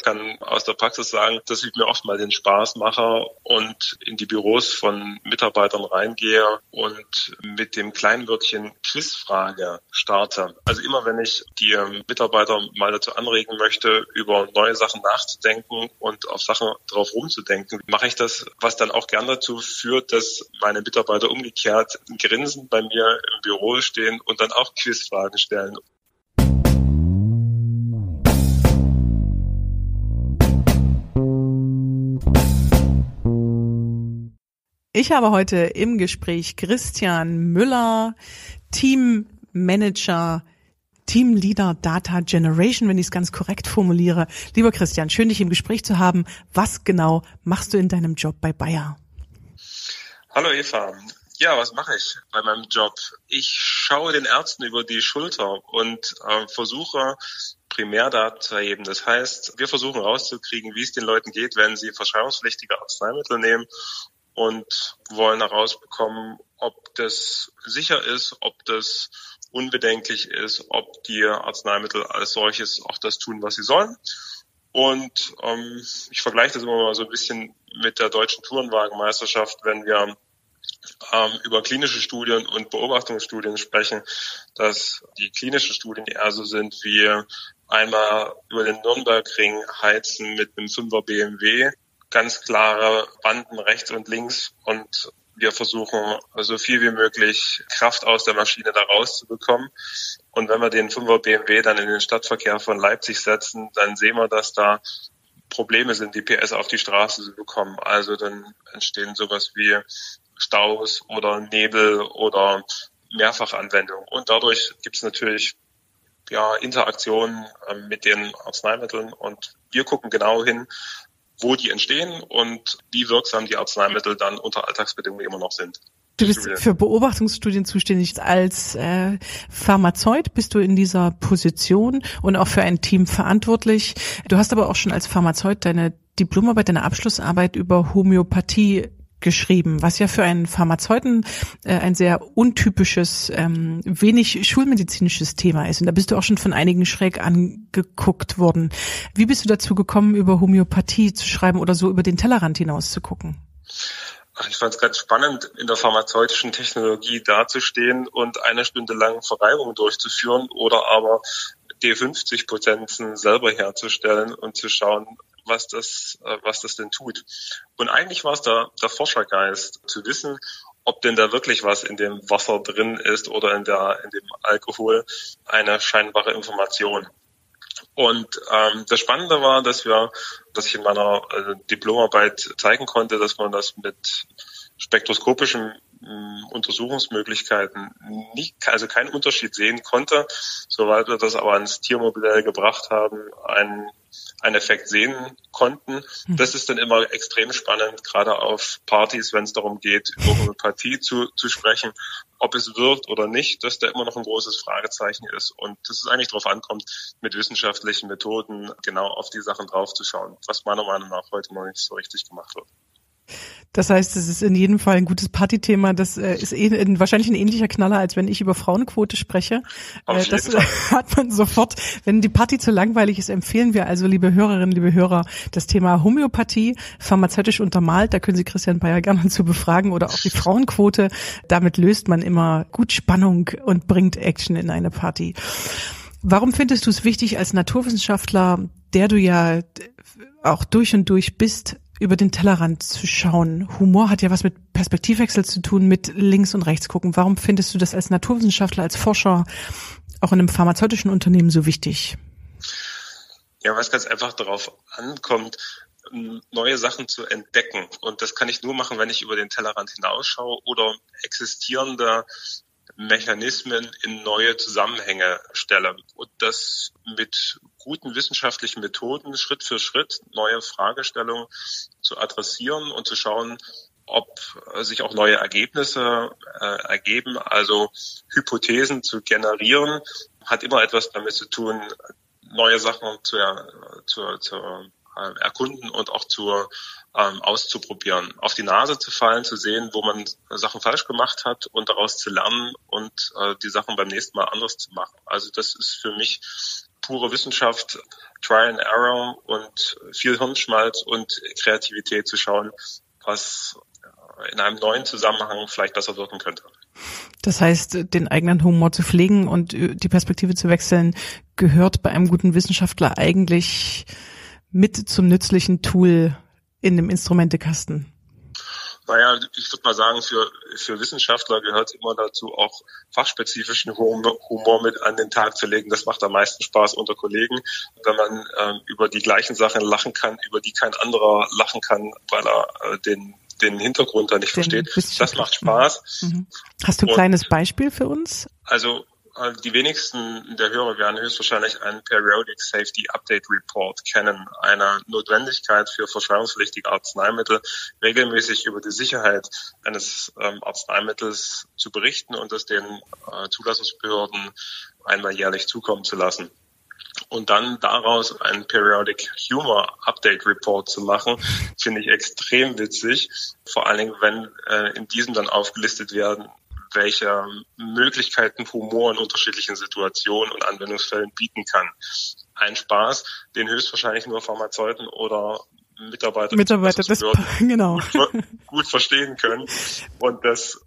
Ich kann aus der Praxis sagen, dass ich mir oft mal den Spaß mache und in die Büros von Mitarbeitern reingehe und mit dem Kleinwörtchen Quizfrage starte. Also immer wenn ich die Mitarbeiter mal dazu anregen möchte, über neue Sachen nachzudenken und auf Sachen drauf rumzudenken, mache ich das, was dann auch gern dazu führt, dass meine Mitarbeiter umgekehrt grinsen bei mir im Büro stehen und dann auch Quizfragen stellen. Ich habe heute im Gespräch Christian Müller, Teammanager, Teamleader Data Generation, wenn ich es ganz korrekt formuliere. Lieber Christian, schön dich im Gespräch zu haben. Was genau machst du in deinem Job bei Bayer? Hallo Eva. Ja, was mache ich bei meinem Job? Ich schaue den Ärzten über die Schulter und äh, versuche Primärdaten zu erheben. Das heißt, wir versuchen rauszukriegen, wie es den Leuten geht, wenn sie verschreibungspflichtige Arzneimittel nehmen und wollen herausbekommen, ob das sicher ist, ob das unbedenklich ist, ob die Arzneimittel als solches auch das tun, was sie sollen. Und ähm, ich vergleiche das immer mal so ein bisschen mit der deutschen Tourenwagenmeisterschaft, wenn wir ähm, über klinische Studien und Beobachtungsstudien sprechen, dass die klinischen Studien eher so sind wie einmal über den Nürnbergring heizen mit einem 5er BMW ganz klare Banden rechts und links und wir versuchen so viel wie möglich Kraft aus der Maschine da rauszubekommen. Und wenn wir den 5er BMW dann in den Stadtverkehr von Leipzig setzen, dann sehen wir, dass da Probleme sind, die PS auf die Straße zu bekommen. Also dann entstehen sowas wie Staus oder Nebel oder Mehrfachanwendungen. Und dadurch gibt es natürlich ja, Interaktionen äh, mit den Arzneimitteln und wir gucken genau hin, wo die entstehen und wie wirksam die Arzneimittel dann unter Alltagsbedingungen immer noch sind. Du bist für Beobachtungsstudien zuständig. Als äh, Pharmazeut bist du in dieser Position und auch für ein Team verantwortlich. Du hast aber auch schon als Pharmazeut deine Diplomarbeit, deine Abschlussarbeit über Homöopathie geschrieben, was ja für einen Pharmazeuten äh, ein sehr untypisches, ähm, wenig schulmedizinisches Thema ist. Und da bist du auch schon von einigen schräg angeguckt worden. Wie bist du dazu gekommen, über Homöopathie zu schreiben oder so über den Tellerrand hinaus zu gucken? Ich fand es ganz spannend, in der pharmazeutischen Technologie dazustehen und eine Stunde lang Verreibung durchzuführen oder aber D50-Potenzen selber herzustellen und zu schauen, was das, äh, was das denn tut. Und eigentlich war es der, der Forschergeist, zu wissen, ob denn da wirklich was in dem Wasser drin ist oder in der in dem Alkohol eine scheinbare Information. Und ähm, das Spannende war, dass wir, dass ich in meiner äh, Diplomarbeit zeigen konnte, dass man das mit spektroskopischen äh, Untersuchungsmöglichkeiten nicht, also keinen Unterschied sehen konnte, soweit wir das aber ans Tiermodell gebracht haben, einen, einen Effekt sehen konnten. Hm. Das ist dann immer extrem spannend, gerade auf Partys, wenn es darum geht, über Homöopathie zu, zu sprechen, ob es wirkt oder nicht, dass da immer noch ein großes Fragezeichen ist und dass es eigentlich darauf ankommt, mit wissenschaftlichen Methoden genau auf die Sachen draufzuschauen, was meiner Meinung nach heute noch nicht so richtig gemacht wird. Das heißt, es ist in jedem Fall ein gutes Partythema. Das äh, ist eh, ein, wahrscheinlich ein ähnlicher Knaller, als wenn ich über Frauenquote spreche. Äh, das hat man sofort. Wenn die Party zu langweilig ist, empfehlen wir also, liebe Hörerinnen, liebe Hörer, das Thema Homöopathie, pharmazeutisch untermalt. Da können Sie Christian Bayer gerne zu befragen oder auch die Frauenquote. Damit löst man immer gut Spannung und bringt Action in eine Party. Warum findest du es wichtig als Naturwissenschaftler, der du ja auch durch und durch bist, über den Tellerrand zu schauen. Humor hat ja was mit Perspektivwechsel zu tun, mit links und rechts gucken. Warum findest du das als Naturwissenschaftler, als Forscher auch in einem pharmazeutischen Unternehmen so wichtig? Ja, weil es ganz einfach darauf ankommt, neue Sachen zu entdecken. Und das kann ich nur machen, wenn ich über den Tellerrand hinausschaue oder existierende Mechanismen in neue Zusammenhänge stelle und das mit guten wissenschaftlichen Methoden Schritt für Schritt neue Fragestellungen zu adressieren und zu schauen, ob sich auch neue Ergebnisse äh, ergeben. Also Hypothesen zu generieren hat immer etwas damit zu tun, neue Sachen zu, zu, zu äh, erkunden und auch zu ähm, auszuprobieren, auf die Nase zu fallen, zu sehen, wo man Sachen falsch gemacht hat und daraus zu lernen und äh, die Sachen beim nächsten Mal anders zu machen. Also das ist für mich pure Wissenschaft, Try and Error und viel Hirnschmalz und Kreativität zu schauen, was in einem neuen Zusammenhang vielleicht besser wirken könnte. Das heißt, den eigenen Humor zu pflegen und die Perspektive zu wechseln, gehört bei einem guten Wissenschaftler eigentlich mit zum nützlichen Tool in dem Instrumentekasten. Naja, ich würde mal sagen, für, für Wissenschaftler gehört immer dazu, auch fachspezifischen Humor mit an den Tag zu legen. Das macht am meisten Spaß unter Kollegen, wenn man ähm, über die gleichen Sachen lachen kann, über die kein anderer lachen kann, weil er äh, den den Hintergrund da nicht den versteht. Das macht Spaß. Mhm. Hast du ein Und, kleines Beispiel für uns? Also die wenigsten der Hörer werden höchstwahrscheinlich einen Periodic Safety Update Report kennen, eine Notwendigkeit für verschreibungspflichtige Arzneimittel, regelmäßig über die Sicherheit eines ähm, Arzneimittels zu berichten und das den äh, Zulassungsbehörden einmal jährlich zukommen zu lassen und dann daraus einen Periodic Humor Update Report zu machen, finde ich extrem witzig. Vor allen Dingen, wenn äh, in diesem dann aufgelistet werden, welche Möglichkeiten Humor in unterschiedlichen Situationen und Anwendungsfällen bieten kann. Ein Spaß, den höchstwahrscheinlich nur Pharmazeuten oder Mitarbeiter, Mitarbeiter des, genau. gut, gut verstehen können. Und das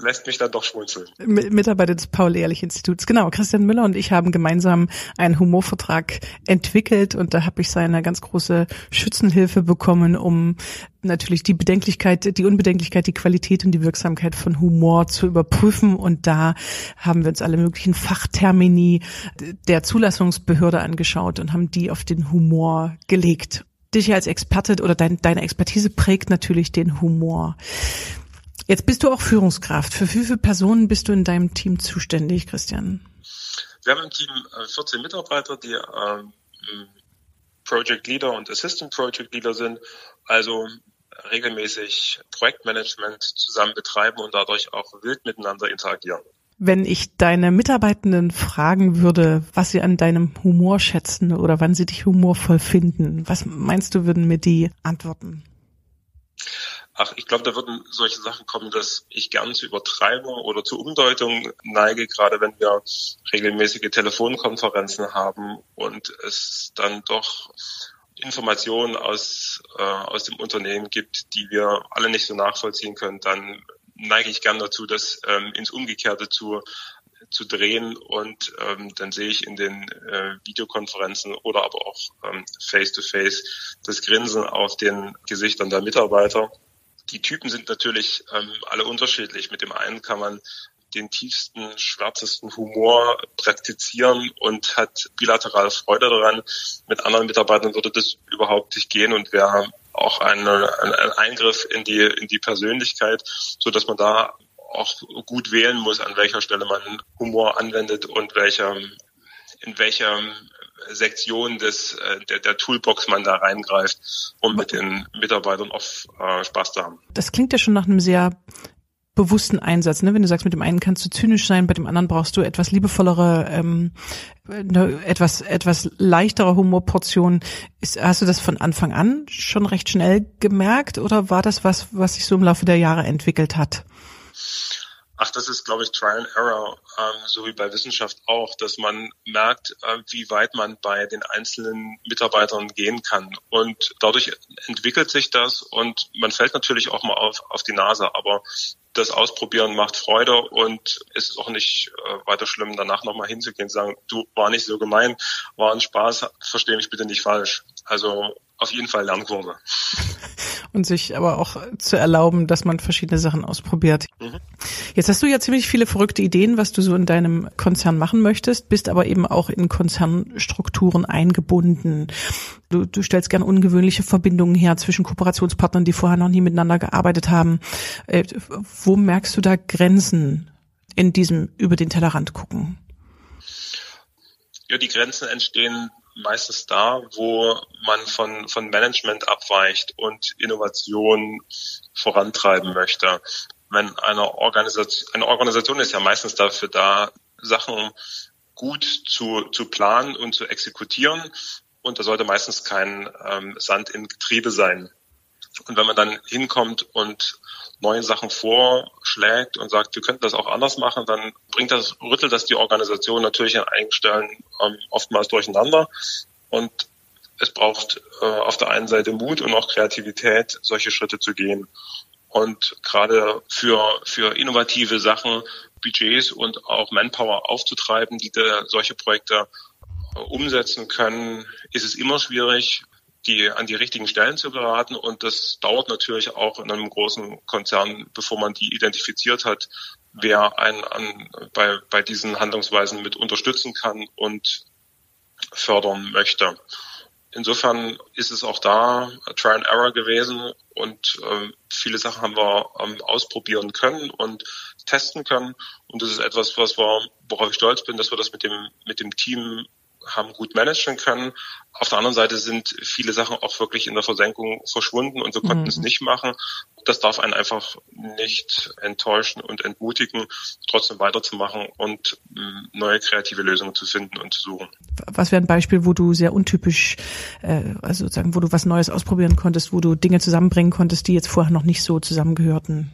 lässt mich dann doch schmunzeln. Mitarbeiter des Paul-Ehrlich-Instituts. Genau, Christian Müller und ich haben gemeinsam einen Humorvertrag entwickelt und da habe ich seine ganz große Schützenhilfe bekommen, um natürlich die Bedenklichkeit, die Unbedenklichkeit, die Qualität und die Wirksamkeit von Humor zu überprüfen. Und da haben wir uns alle möglichen Fachtermini der Zulassungsbehörde angeschaut und haben die auf den Humor gelegt. Dich als Experte oder dein, deine Expertise prägt natürlich den Humor. Jetzt bist du auch Führungskraft. Für wie viele Personen bist du in deinem Team zuständig, Christian? Wir haben im Team 14 äh, Mitarbeiter, die ähm, Project Leader und Assistant Project Leader sind, also regelmäßig Projektmanagement zusammen betreiben und dadurch auch wild miteinander interagieren. Wenn ich deine Mitarbeitenden fragen würde, was sie an deinem Humor schätzen oder wann sie dich humorvoll finden, was meinst du, würden mir die antworten? Ach, ich glaube, da würden solche Sachen kommen, dass ich gern zu Übertreibung oder zu Umdeutung neige, gerade wenn wir regelmäßige Telefonkonferenzen haben und es dann doch Informationen aus, äh, aus dem Unternehmen gibt, die wir alle nicht so nachvollziehen können, dann neige ich gern dazu, das ähm, ins Umgekehrte zu zu drehen und ähm, dann sehe ich in den äh, Videokonferenzen oder aber auch ähm, face-to-face -face das Grinsen auf den Gesichtern der Mitarbeiter die Typen sind natürlich ähm, alle unterschiedlich. Mit dem einen kann man den tiefsten, schwärzesten Humor praktizieren und hat bilateral Freude daran. Mit anderen Mitarbeitern würde das überhaupt nicht gehen und wäre auch ein, ein Eingriff in die, in die Persönlichkeit, so dass man da auch gut wählen muss, an welcher Stelle man Humor anwendet und welcher, in welcher Sektion des, äh, der, der Toolbox man da reingreift, um mit den Mitarbeitern auch äh, Spaß zu haben. Das klingt ja schon nach einem sehr bewussten Einsatz, ne? Wenn du sagst, mit dem einen kannst du zynisch sein, bei dem anderen brauchst du etwas liebevollere, ähm, eine etwas etwas leichtere Humorportion. Ist, hast du das von Anfang an schon recht schnell gemerkt oder war das was, was sich so im Laufe der Jahre entwickelt hat? Ach, das ist, glaube ich, Trial and Error, ähm, so wie bei Wissenschaft auch, dass man merkt, äh, wie weit man bei den einzelnen Mitarbeitern gehen kann. Und dadurch entwickelt sich das und man fällt natürlich auch mal auf, auf die Nase, aber das Ausprobieren macht Freude und es ist auch nicht äh, weiter schlimm, danach nochmal hinzugehen und sagen, du war nicht so gemein, war ein Spaß, verstehe mich bitte nicht falsch. Also auf jeden Fall Lernkurve. Und sich aber auch zu erlauben, dass man verschiedene Sachen ausprobiert. Mhm. Jetzt hast du ja ziemlich viele verrückte Ideen, was du so in deinem Konzern machen möchtest, bist aber eben auch in Konzernstrukturen eingebunden. Du, du stellst gern ungewöhnliche Verbindungen her zwischen Kooperationspartnern, die vorher noch nie miteinander gearbeitet haben. Äh, wo merkst du da Grenzen in diesem über den Tellerrand gucken? Ja, die Grenzen entstehen meistens da, wo man von, von Management abweicht und Innovation vorantreiben möchte. Wenn eine Organisation, eine Organisation ist ja meistens dafür da, Sachen gut zu, zu planen und zu exekutieren. Und da sollte meistens kein ähm, Sand im Getriebe sein. Und wenn man dann hinkommt und neue Sachen vorschlägt und sagt, wir könnten das auch anders machen, dann bringt das, rüttelt das die Organisation natürlich an einigen Stellen ähm, oftmals durcheinander. Und es braucht äh, auf der einen Seite Mut und auch Kreativität, solche Schritte zu gehen. Und gerade für, für innovative Sachen Budgets und auch Manpower aufzutreiben, die da solche Projekte äh, umsetzen können, ist es immer schwierig die an die richtigen Stellen zu geraten. Und das dauert natürlich auch in einem großen Konzern, bevor man die identifiziert hat, wer einen an, bei, bei diesen Handlungsweisen mit unterstützen kann und fördern möchte. Insofern ist es auch da Try and Error gewesen und äh, viele Sachen haben wir ähm, ausprobieren können und testen können. Und das ist etwas, was wir, worauf ich stolz bin, dass wir das mit dem, mit dem Team haben gut managen können. Auf der anderen Seite sind viele Sachen auch wirklich in der Versenkung verschwunden und wir konnten mhm. es nicht machen. Das darf einen einfach nicht enttäuschen und entmutigen, trotzdem weiterzumachen und mm, neue kreative Lösungen zu finden und zu suchen. Was wäre ein Beispiel, wo du sehr untypisch, äh, also sozusagen, wo du was Neues ausprobieren konntest, wo du Dinge zusammenbringen konntest, die jetzt vorher noch nicht so zusammengehörten?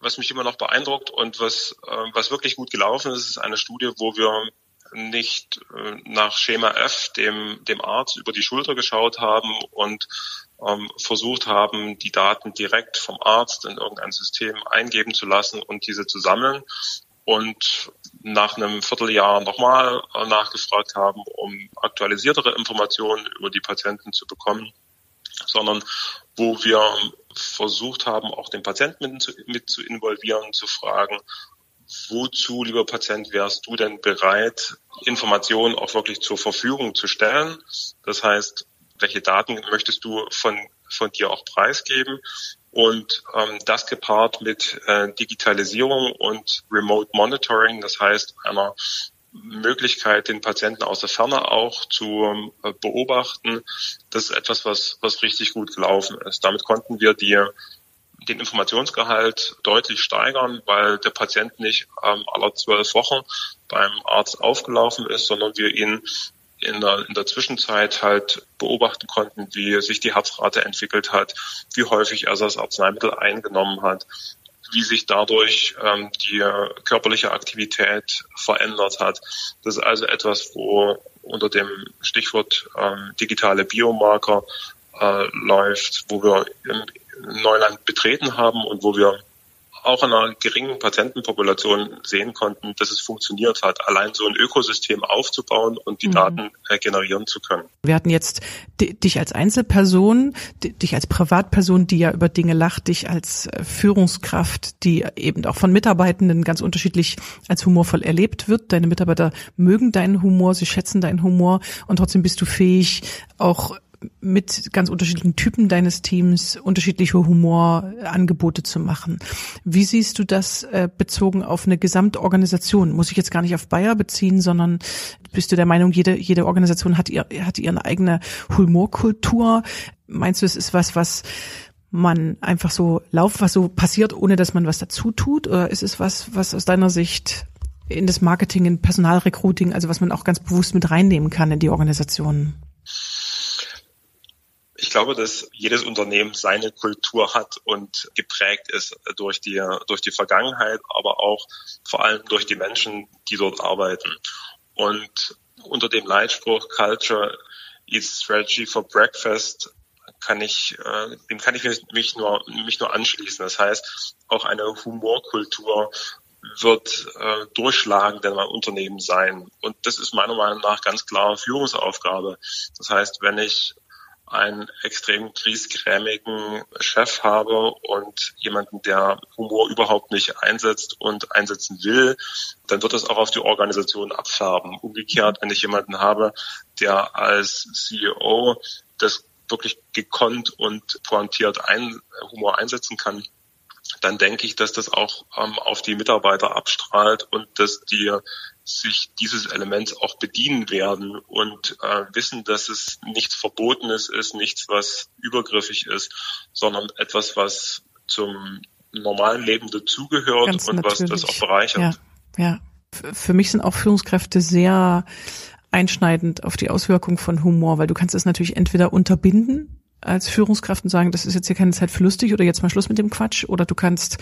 was mich immer noch beeindruckt und was, äh, was wirklich gut gelaufen ist, ist eine Studie, wo wir nicht äh, nach Schema F dem, dem Arzt über die Schulter geschaut haben und ähm, versucht haben, die Daten direkt vom Arzt in irgendein System eingeben zu lassen und diese zu sammeln und nach einem Vierteljahr nochmal äh, nachgefragt haben, um aktualisiertere Informationen über die Patienten zu bekommen, sondern wo wir versucht haben, auch den Patienten mit zu, mit zu involvieren, zu fragen, wozu, lieber Patient, wärst du denn bereit, Informationen auch wirklich zur Verfügung zu stellen? Das heißt, welche Daten möchtest du von, von dir auch preisgeben? Und ähm, das gepaart mit äh, Digitalisierung und Remote Monitoring, das heißt einer Möglichkeit, den Patienten aus der Ferne auch zu äh, beobachten, das ist etwas, was, was richtig gut gelaufen ist. Damit konnten wir die den Informationsgehalt deutlich steigern, weil der Patient nicht ähm, aller zwölf Wochen beim Arzt aufgelaufen ist, sondern wir ihn in der, in der Zwischenzeit halt beobachten konnten, wie sich die Herzrate entwickelt hat, wie häufig er das Arzneimittel eingenommen hat, wie sich dadurch ähm, die körperliche Aktivität verändert hat. Das ist also etwas, wo unter dem Stichwort ähm, digitale Biomarker äh, läuft, wo wir im, Neuland betreten haben und wo wir auch in einer geringen Patientenpopulation sehen konnten, dass es funktioniert hat, allein so ein Ökosystem aufzubauen und die mhm. Daten äh, generieren zu können. Wir hatten jetzt dich als Einzelperson, dich als Privatperson, die ja über Dinge lacht, dich als äh, Führungskraft, die eben auch von Mitarbeitenden ganz unterschiedlich als humorvoll erlebt wird. Deine Mitarbeiter mögen deinen Humor, sie schätzen deinen Humor und trotzdem bist du fähig, auch mit ganz unterschiedlichen Typen deines Teams unterschiedliche Humorangebote zu machen. Wie siehst du das äh, bezogen auf eine Gesamtorganisation? Muss ich jetzt gar nicht auf Bayer beziehen, sondern bist du der Meinung, jede, jede Organisation hat, ihr, hat ihre eigene Humorkultur? Meinst du, es ist was, was man einfach so lauft, was so passiert, ohne dass man was dazu tut? Oder ist es was, was aus deiner Sicht in das Marketing, in Personalrecruiting, also was man auch ganz bewusst mit reinnehmen kann in die Organisationen? Ich glaube, dass jedes Unternehmen seine Kultur hat und geprägt ist durch die, durch die Vergangenheit, aber auch vor allem durch die Menschen, die dort arbeiten. Und unter dem Leitspruch Culture Eats Strategy for Breakfast kann ich, äh, dem kann ich mich nur, mich nur anschließen. Das heißt, auch eine Humorkultur wird äh, durchschlagend in einem Unternehmen sein. Und das ist meiner Meinung nach ganz klar Führungsaufgabe. Das heißt, wenn ich einen extrem griesgrämigen Chef habe und jemanden, der Humor überhaupt nicht einsetzt und einsetzen will, dann wird das auch auf die Organisation abfärben. Umgekehrt, wenn ich jemanden habe, der als CEO das wirklich gekonnt und pointiert ein, Humor einsetzen kann, dann denke ich, dass das auch ähm, auf die Mitarbeiter abstrahlt und dass die sich dieses Elements auch bedienen werden und äh, wissen, dass es nichts Verbotenes ist, nichts, was übergriffig ist, sondern etwas, was zum normalen Leben dazugehört Ganz und natürlich. was das auch bereichert. Ja, ja. Für mich sind auch Führungskräfte sehr einschneidend auf die Auswirkung von Humor, weil du kannst es natürlich entweder unterbinden als Führungskraft und sagen, das ist jetzt hier keine Zeit für lustig oder jetzt mal Schluss mit dem Quatsch oder du kannst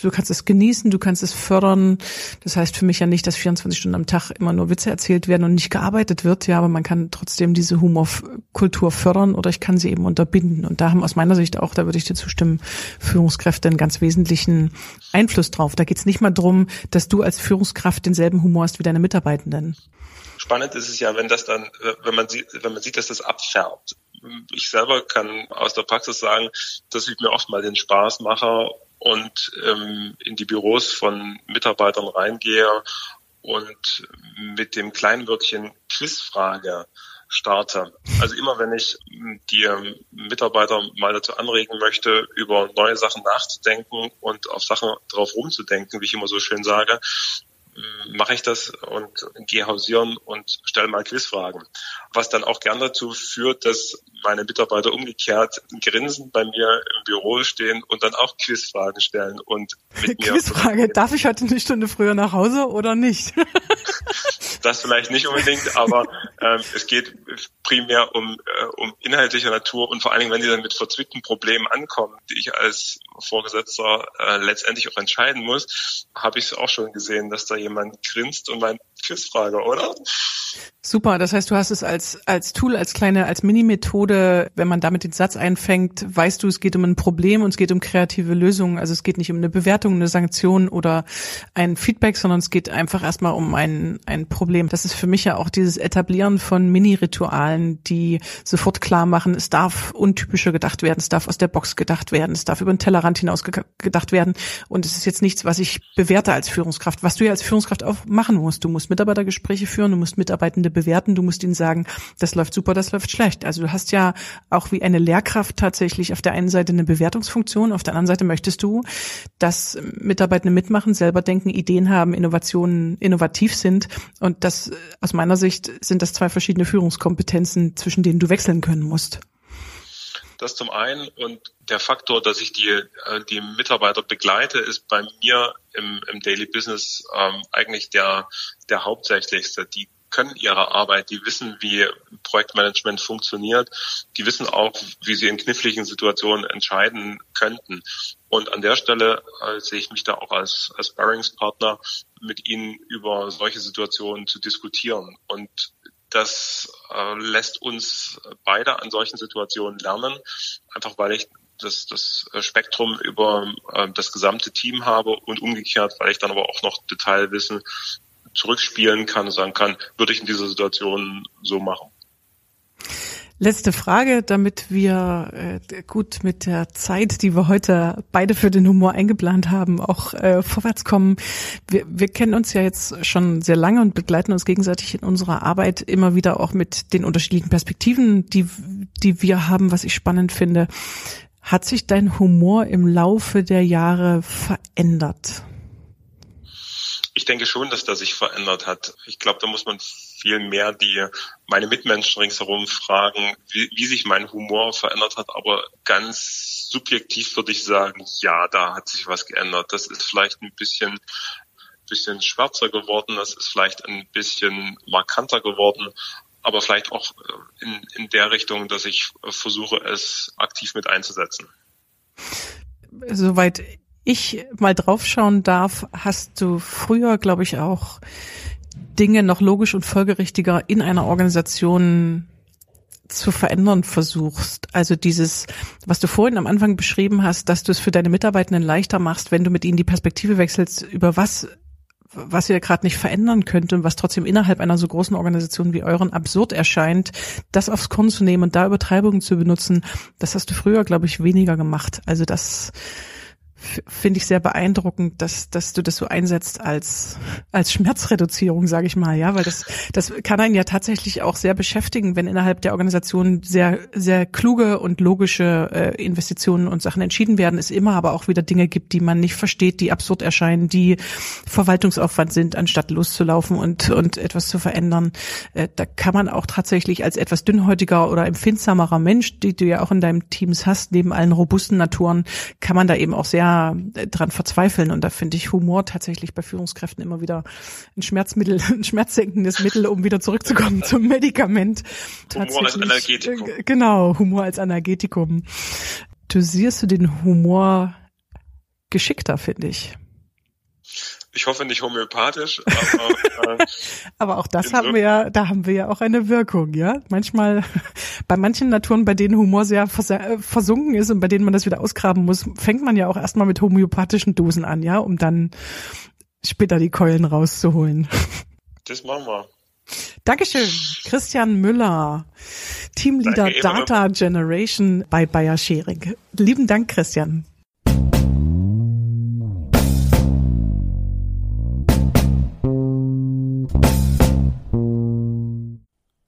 du kannst es genießen, du kannst es fördern. Das heißt für mich ja nicht, dass 24 Stunden am Tag immer nur Witze erzählt werden und nicht gearbeitet wird, ja, aber man kann trotzdem diese Humorkultur fördern oder ich kann sie eben unterbinden und da haben aus meiner Sicht auch, da würde ich dir zustimmen, Führungskräfte einen ganz wesentlichen Einfluss drauf. Da geht es nicht mal drum, dass du als Führungskraft denselben Humor hast wie deine Mitarbeitenden. Spannend ist es ja, wenn das dann, wenn man sieht, wenn man sieht, dass das abfärbt ich selber kann aus der Praxis sagen, dass ich mir oft mal den Spaß mache und ähm, in die Büros von Mitarbeitern reingehe und mit dem kleinen Wörtchen Quizfrage starte. Also immer wenn ich die Mitarbeiter mal dazu anregen möchte, über neue Sachen nachzudenken und auf Sachen drauf rumzudenken, wie ich immer so schön sage, mache ich das und gehe hausieren und stelle mal Quizfragen. Was dann auch gern dazu führt, dass meine Mitarbeiter umgekehrt grinsend bei mir im Büro stehen und dann auch Quizfragen stellen und mit mir Quizfrage, darf ich heute eine Stunde früher nach Hause oder nicht? das vielleicht nicht unbedingt, aber ähm, es geht primär um, äh, um inhaltliche Natur und vor allen Dingen, wenn sie dann mit verzwickten Problemen ankommen, die ich als Vorgesetzter äh, letztendlich auch entscheiden muss, habe ich es auch schon gesehen, dass da jemand grinst und meint, Quizfrage, oder? Super, das heißt, du hast es als, als Tool, als kleine, als Mini-Methode, wenn man damit den Satz einfängt, weißt du, es geht um ein Problem und es geht um kreative Lösungen. Also es geht nicht um eine Bewertung, eine Sanktion oder ein Feedback, sondern es geht einfach erstmal um ein, ein Problem. Das ist für mich ja auch dieses Etablieren von Mini-Ritualen, die sofort klar machen, es darf untypischer gedacht werden, es darf aus der Box gedacht werden, es darf über den Tellerrand hinaus gedacht werden. Und es ist jetzt nichts, was ich bewerte als Führungskraft. Was du ja als Führungskraft auch machen musst. Du musst Mitarbeitergespräche führen, du musst Mitarbeitende bewerten, du musst ihnen sagen, das läuft super, das läuft schlecht. Also du hast ja auch wie eine Lehrkraft tatsächlich auf der einen Seite eine Bewertungsfunktion, auf der anderen Seite möchtest du, dass Mitarbeitende mitmachen, selber denken, Ideen haben, Innovationen innovativ sind. Und das aus meiner Sicht sind das zwei verschiedene Führungskompetenzen, zwischen denen du wechseln können musst. Das zum einen und der Faktor, dass ich die, äh, die Mitarbeiter begleite, ist bei mir im, im Daily Business ähm, eigentlich der, der hauptsächlichste. Die können ihre Arbeit, die wissen, wie Projektmanagement funktioniert, die wissen auch, wie sie in kniffligen Situationen entscheiden könnten. Und an der Stelle äh, sehe ich mich da auch als, als Sparringspartner, mit ihnen über solche Situationen zu diskutieren. Und das äh, lässt uns beide an solchen Situationen lernen, einfach weil ich das, das Spektrum über äh, das gesamte Team habe und umgekehrt, weil ich dann aber auch noch Detailwissen zurückspielen kann und sagen kann, würde ich in dieser Situation so machen. Letzte Frage, damit wir äh, gut mit der Zeit, die wir heute beide für den Humor eingeplant haben, auch äh, vorwärts kommen. Wir, wir kennen uns ja jetzt schon sehr lange und begleiten uns gegenseitig in unserer Arbeit immer wieder auch mit den unterschiedlichen Perspektiven, die, die wir haben, was ich spannend finde. Hat sich dein Humor im Laufe der Jahre verändert? Ich denke schon, dass das sich verändert hat. Ich glaube, da muss man viel mehr die meine Mitmenschen ringsherum fragen, wie, wie sich mein Humor verändert hat. Aber ganz subjektiv würde ich sagen, ja, da hat sich was geändert. Das ist vielleicht ein bisschen bisschen schwärzer geworden, das ist vielleicht ein bisschen markanter geworden, aber vielleicht auch in, in der Richtung, dass ich versuche, es aktiv mit einzusetzen. Soweit ich mal draufschauen darf, hast du früher, glaube ich, auch Dinge noch logisch und folgerichtiger in einer Organisation zu verändern versuchst. Also dieses, was du vorhin am Anfang beschrieben hast, dass du es für deine Mitarbeitenden leichter machst, wenn du mit ihnen die Perspektive wechselst, über was was ihr gerade nicht verändern könnt und was trotzdem innerhalb einer so großen Organisation wie euren absurd erscheint, das aufs Korn zu nehmen und da Übertreibungen zu benutzen, das hast du früher, glaube ich, weniger gemacht. Also das finde ich sehr beeindruckend, dass dass du das so einsetzt als als Schmerzreduzierung, sage ich mal, ja, weil das das kann einen ja tatsächlich auch sehr beschäftigen, wenn innerhalb der Organisation sehr sehr kluge und logische äh, Investitionen und Sachen entschieden werden, es immer aber auch wieder Dinge gibt, die man nicht versteht, die absurd erscheinen, die Verwaltungsaufwand sind, anstatt loszulaufen und und etwas zu verändern. Äh, da kann man auch tatsächlich als etwas dünnhäutiger oder empfindsamerer Mensch, die du ja auch in deinem Teams hast, neben allen robusten Naturen, kann man da eben auch sehr dran verzweifeln. Und da finde ich Humor tatsächlich bei Führungskräften immer wieder ein Schmerzmittel, ein schmerzsenkendes Mittel, um wieder zurückzukommen zum Medikament. Humor als Analgetikum. Äh, genau, Humor als Analgetikum. Du siehst du den Humor geschickter, finde ich. Ich hoffe nicht homöopathisch, aber, äh, aber auch das haben wir ja, da haben wir ja auch eine Wirkung, ja. Manchmal, bei manchen Naturen, bei denen Humor sehr äh, versunken ist und bei denen man das wieder ausgraben muss, fängt man ja auch erstmal mit homöopathischen Dosen an, ja, um dann später die Keulen rauszuholen. Das machen wir. Dankeschön, Christian Müller, Teamleader Danke, Data Generation bei Bayer Schering. Lieben Dank, Christian.